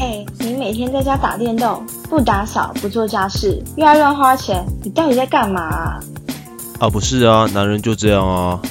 哎，你每天在家打电动，不打扫，不做家事，又爱乱花钱，你到底在干嘛啊？啊，不是啊，男人就这样啊。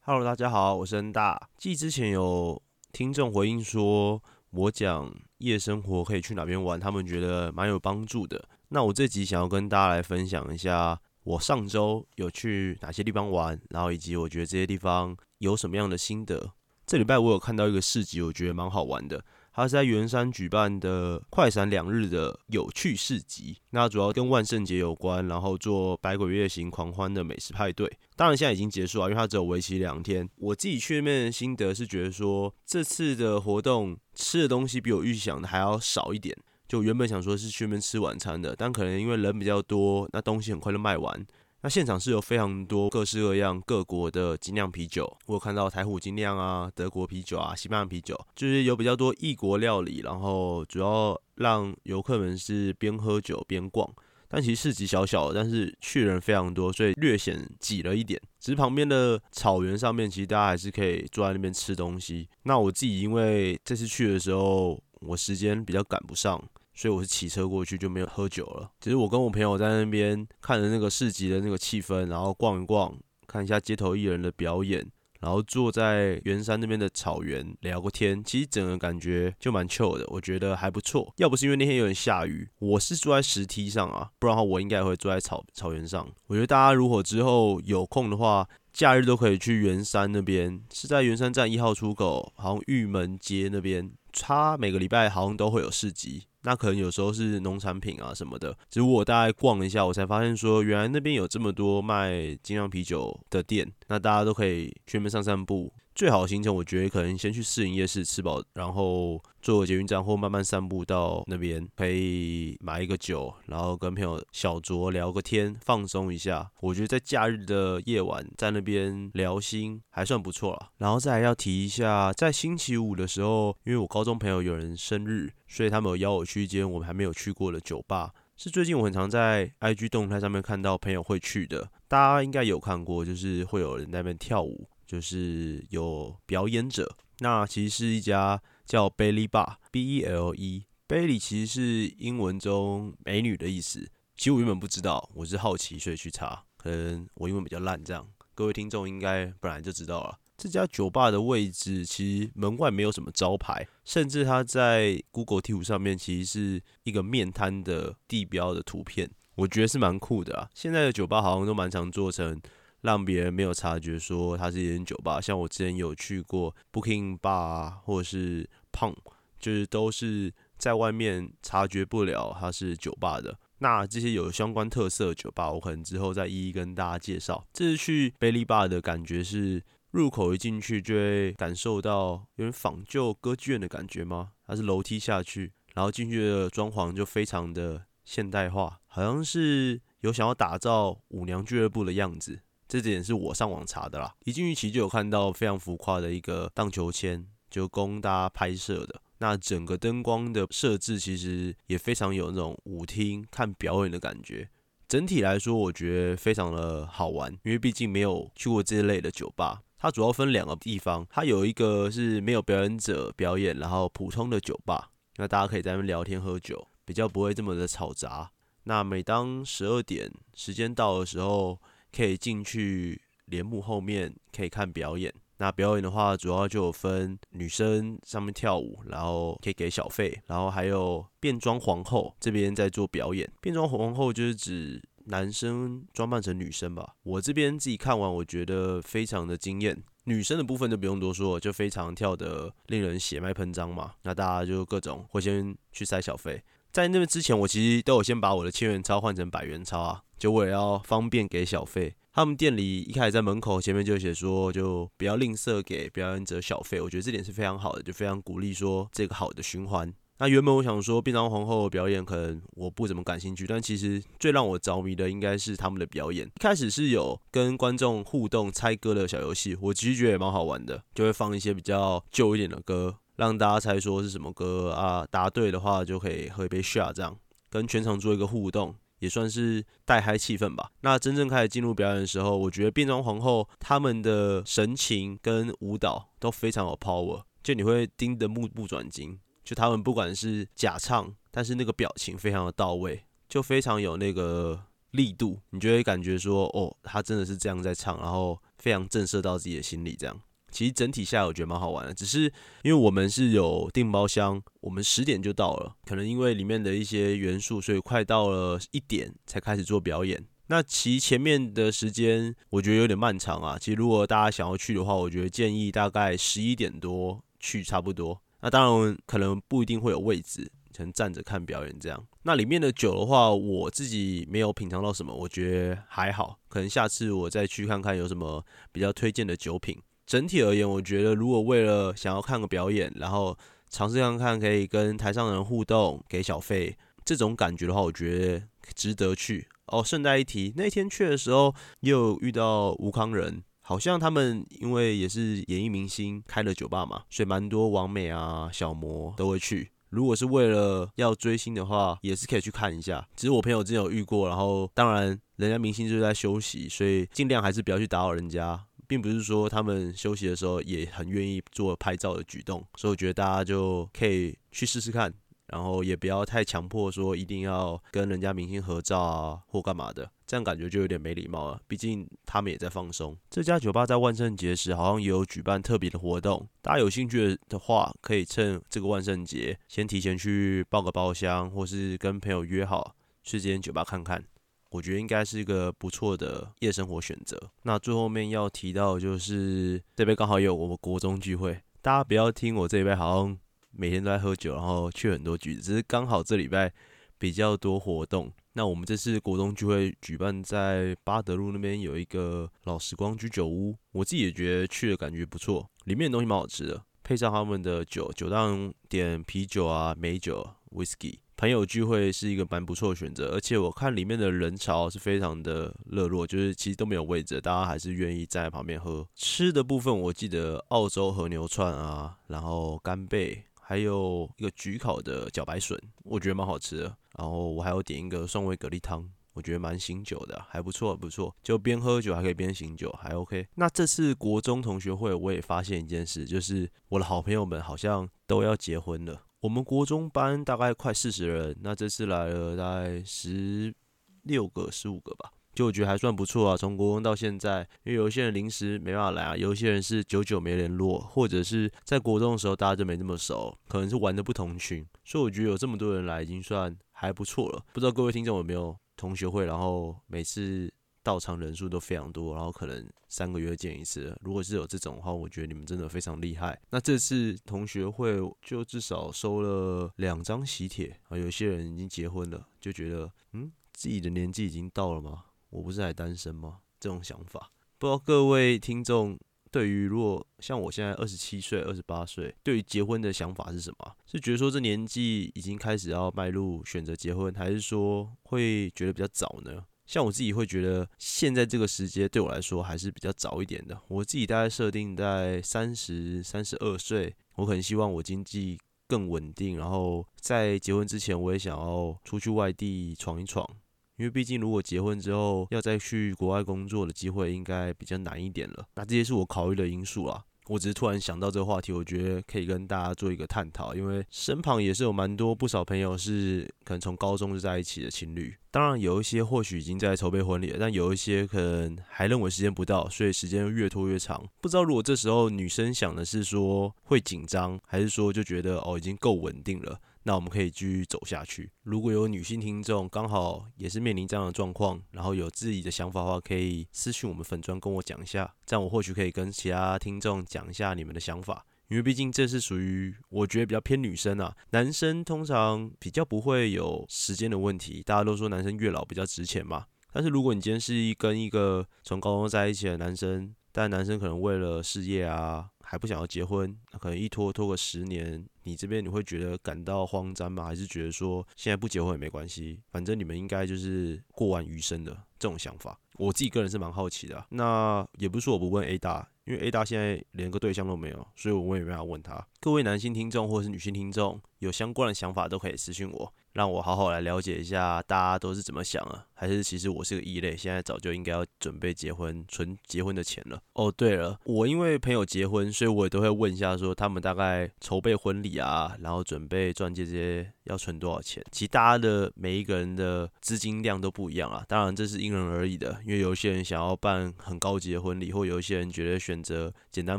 Hello，大家好，我是恩大。记之前有听众回应说，我讲夜生活可以去哪边玩，他们觉得蛮有帮助的。那我这集想要跟大家来分享一下，我上周有去哪些地方玩，然后以及我觉得这些地方有什么样的心得。这礼拜我有看到一个市集，我觉得蛮好玩的。它是在圆山举办的快闪两日的有趣市集，那主要跟万圣节有关，然后做百鬼夜行狂欢的美食派对。当然现在已经结束了，因为它只有为期两天。我自己去那边的心得是觉得说，这次的活动吃的东西比我预想的还要少一点。就原本想说是去那边吃晚餐的，但可能因为人比较多，那东西很快就卖完。那现场是有非常多各式各样各国的精酿啤酒，我有看到台虎精酿啊、德国啤酒啊、西班牙啤酒，就是有比较多异国料理，然后主要让游客们是边喝酒边逛。但其实市集小小，但是去人非常多，所以略显挤了一点。只是旁边的草原上面，其实大家还是可以坐在那边吃东西。那我自己因为这次去的时候，我时间比较赶不上。所以我是骑车过去，就没有喝酒了。只是我跟我朋友在那边看着那个市集的那个气氛，然后逛一逛，看一下街头艺人的表演，然后坐在圆山那边的草原聊个天。其实整个感觉就蛮 chill 的，我觉得还不错。要不是因为那天有点下雨，我是坐在石梯上啊，不然的话我应该会坐在草草原上。我觉得大家如果之后有空的话，假日都可以去圆山那边，是在圆山站一号出口，好像玉门街那边，它每个礼拜好像都会有市集。那可能有时候是农产品啊什么的，只我大概逛一下，我才发现说，原来那边有这么多卖精酿啤酒的店，那大家都可以去那边散散步。最好的行程，我觉得可能先去市营夜市吃饱，然后坐捷运站或慢慢散步到那边，可以买一个酒，然后跟朋友小酌聊个天，放松一下。我觉得在假日的夜晚在那边聊心还算不错了。然后再要提一下，在星期五的时候，因为我高中朋友有人生日，所以他们有邀我去一间我们还没有去过的酒吧，是最近我很常在 IG 动态上面看到朋友会去的，大家应该有看过，就是会有人在那边跳舞。就是有表演者，那其实是一家叫 Belly Bar，B E L E。BILLY 其实是英文中美女的意思。其实我原本不知道，我是好奇所以去查，可能我英文比较烂，这样各位听众应该本来就知道了。这家酒吧的位置其实门外没有什么招牌，甚至它在 Google 地图上面其实是一个面摊的地标的图片，我觉得是蛮酷的啊。现在的酒吧好像都蛮常做成。让别人没有察觉说它是一间酒吧，像我之前有去过 Booking Bar 或者是 p u n 就是都是在外面察觉不了它是酒吧的。那这些有相关特色的酒吧，我可能之后再一一跟大家介绍。这次去 Bailey Bar 的感觉是，入口一进去就会感受到有点仿旧歌剧院的感觉吗？它是楼梯下去，然后进去的装潢就非常的现代化，好像是有想要打造舞娘俱乐部的样子。这点是我上网查的啦，一进去其实就有看到非常浮夸的一个荡秋千，就供大家拍摄的。那整个灯光的设置其实也非常有那种舞厅看表演的感觉。整体来说，我觉得非常的好玩，因为毕竟没有去过这类的酒吧。它主要分两个地方，它有一个是没有表演者表演，然后普通的酒吧，那大家可以在那边聊天喝酒，比较不会这么的嘈杂。那每当十二点时间到的时候，可以进去帘幕后面可以看表演。那表演的话，主要就有分女生上面跳舞，然后可以给小费，然后还有变装皇后这边在做表演。变装皇后就是指男生装扮成女生吧。我这边自己看完，我觉得非常的惊艳。女生的部分就不用多说，就非常跳的令人血脉喷张嘛。那大家就各种会先去塞小费。在那边之前，我其实都有先把我的千元钞换成百元钞啊。就为了要方便给小费，他们店里一开始在门口前面就写说，就不要吝啬给表演者小费。我觉得这点是非常好的，就非常鼓励说这个好的循环。那原本我想说变装皇后表演可能我不怎么感兴趣，但其实最让我着迷的应该是他们的表演。一开始是有跟观众互动猜歌的小游戏，我其实觉得也蛮好玩的，就会放一些比较旧一点的歌，让大家猜说是什么歌啊。答对的话就可以喝一杯 shot，这样跟全场做一个互动。也算是带嗨气氛吧。那真正开始进入表演的时候，我觉得变装皇后他们的神情跟舞蹈都非常有 power，就你会盯得目不转睛。就他们不管是假唱，但是那个表情非常的到位，就非常有那个力度，你就会感觉说，哦，他真的是这样在唱，然后非常震慑到自己的心里。这样，其实整体下来我觉得蛮好玩的，只是因为我们是有订包厢，我们十点就到了，可能因为里面的一些元素，所以快到了一点才开始做表演。那其前面的时间我觉得有点漫长啊。其实如果大家想要去的话，我觉得建议大概十一点多去差不多。那当然可能不一定会有位置，可能站着看表演这样。那里面的酒的话，我自己没有品尝到什么，我觉得还好。可能下次我再去看看有什么比较推荐的酒品。整体而言，我觉得如果为了想要看个表演，然后尝试看看可以跟台上的人互动，给小费这种感觉的话，我觉得值得去。哦，顺带一提，那天去的时候也有遇到吴康仁，好像他们因为也是演艺明星开了酒吧嘛，所以蛮多王美啊、小魔都会去。如果是为了要追星的话，也是可以去看一下。只是我朋友之前有遇过，然后当然人家明星就是在休息，所以尽量还是不要去打扰人家，并不是说他们休息的时候也很愿意做拍照的举动。所以我觉得大家就可以去试试看。然后也不要太强迫说一定要跟人家明星合照啊或干嘛的，这样感觉就有点没礼貌了。毕竟他们也在放松。这家酒吧在万圣节时好像也有举办特别的活动，大家有兴趣的话，可以趁这个万圣节先提前去报个包厢，或是跟朋友约好去这间酒吧看看。我觉得应该是一个不错的夜生活选择。那最后面要提到就是这边刚好有我们国中聚会，大家不要听我这边好像。每天都在喝酒，然后去很多局，只是刚好这礼拜比较多活动。那我们这次国中聚会举办在巴德路那边有一个老时光居酒屋，我自己也觉得去的感觉不错，里面的东西蛮好吃的，配上他们的酒，酒档点啤酒啊、美酒、whisky。朋友聚会是一个蛮不错的选择，而且我看里面的人潮是非常的热络，就是其实都没有位置，大家还是愿意站在旁边喝。吃的部分，我记得澳洲和牛串啊，然后干贝。还有一个焗烤的茭白笋，我觉得蛮好吃的。然后我还有点一个蒜味蛤蜊汤，我觉得蛮醒酒的，还不错不错。就边喝酒还可以边醒酒，还 OK。那这次国中同学会，我也发现一件事，就是我的好朋友们好像都要结婚了。我们国中班大概快四十人，那这次来了大概十六个、十五个吧。就我觉得还算不错啊，从国中到现在，因为有一些人临时没办法来啊，有一些人是久久没联络，或者是在国中的时候大家就没那么熟，可能是玩的不同群，所以我觉得有这么多人来已经算还不错了。不知道各位听众有没有同学会，然后每次到场人数都非常多，然后可能三个月见一次。如果是有这种的话，我觉得你们真的非常厉害。那这次同学会就至少收了两张喜帖啊，有些人已经结婚了，就觉得嗯，自己的年纪已经到了吗？我不是还单身吗？这种想法，不知道各位听众对于如果像我现在二十七岁、二十八岁，对于结婚的想法是什么？是觉得说这年纪已经开始要迈入选择结婚，还是说会觉得比较早呢？像我自己会觉得现在这个时间对我来说还是比较早一点的。我自己大概设定在三十三十二岁，我可能希望我经济更稳定，然后在结婚之前，我也想要出去外地闯一闯。因为毕竟，如果结婚之后要再去国外工作的机会，应该比较难一点了。那这些是我考虑的因素啊。我只是突然想到这个话题，我觉得可以跟大家做一个探讨。因为身旁也是有蛮多不少朋友是可能从高中就在一起的情侣。当然有一些或许已经在筹备婚礼了，但有一些可能还认为时间不到，所以时间越拖越长。不知道如果这时候女生想的是说会紧张，还是说就觉得哦已经够稳定了。那我们可以继续走下去。如果有女性听众刚好也是面临这样的状况，然后有自己的想法的话，可以私信我们粉砖跟我讲一下，这样我或许可以跟其他听众讲一下你们的想法。因为毕竟这是属于我觉得比较偏女生啊，男生通常比较不会有时间的问题。大家都说男生越老比较值钱嘛，但是如果你今天是一跟一个从高中在一起的男生，但男生可能为了事业啊。还不想要结婚，可能一拖拖个十年，你这边你会觉得感到慌张吗？还是觉得说现在不结婚也没关系，反正你们应该就是过完余生的这种想法？我自己个人是蛮好奇的。那也不是说我不问 A 大，因为 A 大现在连个对象都没有，所以我也没法问他。各位男性听众或是女性听众有相关的想法，都可以私信我。让我好好来了解一下大家都是怎么想啊？还是其实我是个异类，现在早就应该要准备结婚存结婚的钱了。哦，对了，我因为朋友结婚，所以我也都会问一下，说他们大概筹备婚礼啊，然后准备钻戒这些要存多少钱。其实大家的每一个人的资金量都不一样啊，当然这是因人而异的，因为有些人想要办很高级的婚礼，或有一些人觉得选择简单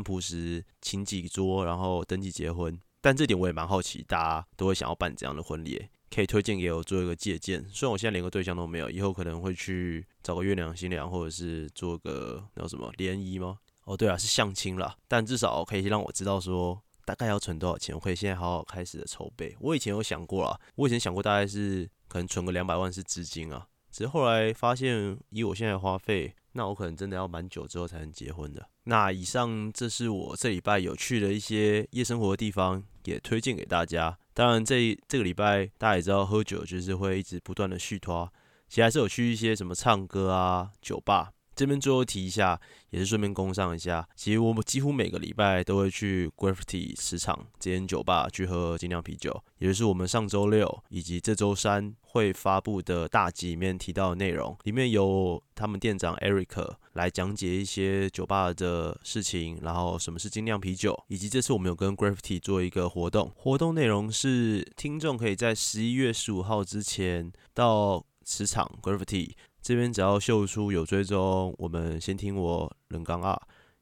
朴实，请几桌然后登记结婚。但这点我也蛮好奇，大家都会想要办怎样的婚礼。可以推荐给我做一个借鉴。虽然我现在连个对象都没有，以后可能会去找个月亮新娘，或者是做个叫什么联谊吗？哦，对啊，是相亲啦。但至少可以让我知道说大概要存多少钱，我可以现在好好开始的筹备。我以前有想过啊，我以前想过大概是可能存个两百万是资金啊。只是后来发现，以我现在花费，那我可能真的要蛮久之后才能结婚的。那以上这是我这礼拜有去的一些夜生活的地方，也推荐给大家。当然，这这个礼拜大家也知道，喝酒就是会一直不断的续拖，其实还是有去一些什么唱歌啊、酒吧。这边最后提一下，也是顺便工上一下。其实我们几乎每个礼拜都会去 Gravity 市场这间酒吧去喝精酿啤酒，也就是我们上周六以及这周三会发布的大集里面提到的内容。里面有他们店长 Eric 来讲解一些酒吧的事情，然后什么是精酿啤酒，以及这次我们有跟 Gravity 做一个活动。活动内容是听众可以在十一月十五号之前到磁场 Gravity。这边只要秀出有追踪，我们先听我冷刚二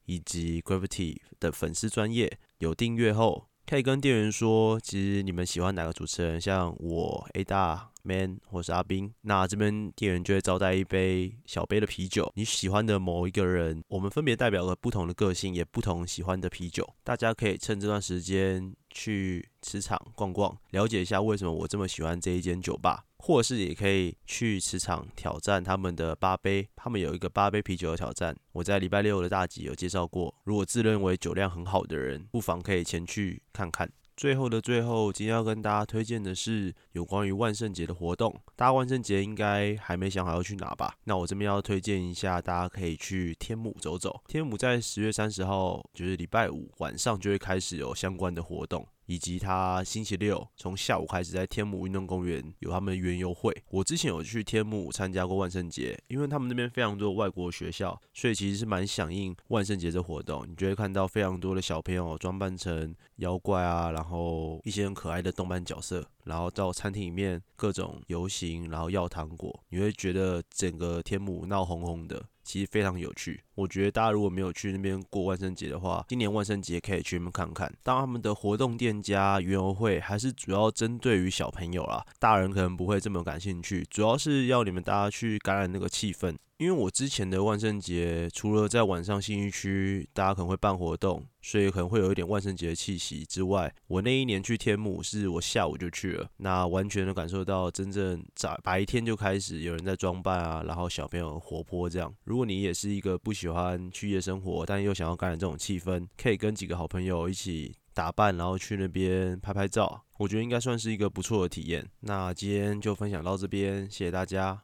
以及 Gravity 的粉丝专业有订阅后，可以跟店员说，其实你们喜欢哪个主持人，像我 A 大 Man 或是阿斌，那这边店员就会招待一杯小杯的啤酒。你喜欢的某一个人，我们分别代表了不同的个性，也不同喜欢的啤酒。大家可以趁这段时间去磁场逛逛，了解一下为什么我这么喜欢这一间酒吧。或是也可以去磁场挑战他们的八杯，他们有一个八杯啤酒的挑战，我在礼拜六的大集有介绍过。如果自认为酒量很好的人，不妨可以前去看看。最后的最后，今天要跟大家推荐的是有关于万圣节的活动。大家万圣节应该还没想好要去哪吧？那我这边要推荐一下，大家可以去天母走走。天母在十月三十号，就是礼拜五晚上就会开始有相关的活动。以及他星期六从下午开始在天母运动公园有他们的园游会。我之前有去天母参加过万圣节，因为他们那边非常多外国学校，所以其实是蛮响应万圣节这活动。你就会看到非常多的小朋友装扮成妖怪啊，然后一些很可爱的动漫角色，然后到餐厅里面各种游行，然后要糖果，你会觉得整个天母闹哄哄的。其实非常有趣，我觉得大家如果没有去那边过万圣节的话，今年万圣节可以去那边看看。当他们的活动店家园游会还是主要针对于小朋友啦，大人可能不会这么感兴趣，主要是要你们大家去感染那个气氛。因为我之前的万圣节，除了在晚上新一区大家可能会办活动，所以可能会有一点万圣节的气息之外，我那一年去天母是我下午就去了，那完全的感受到真正在白天就开始有人在装扮啊，然后小朋友活泼这样。如果你也是一个不喜欢去夜生活，但又想要感染这种气氛，可以跟几个好朋友一起打扮，然后去那边拍拍照，我觉得应该算是一个不错的体验。那今天就分享到这边，谢谢大家。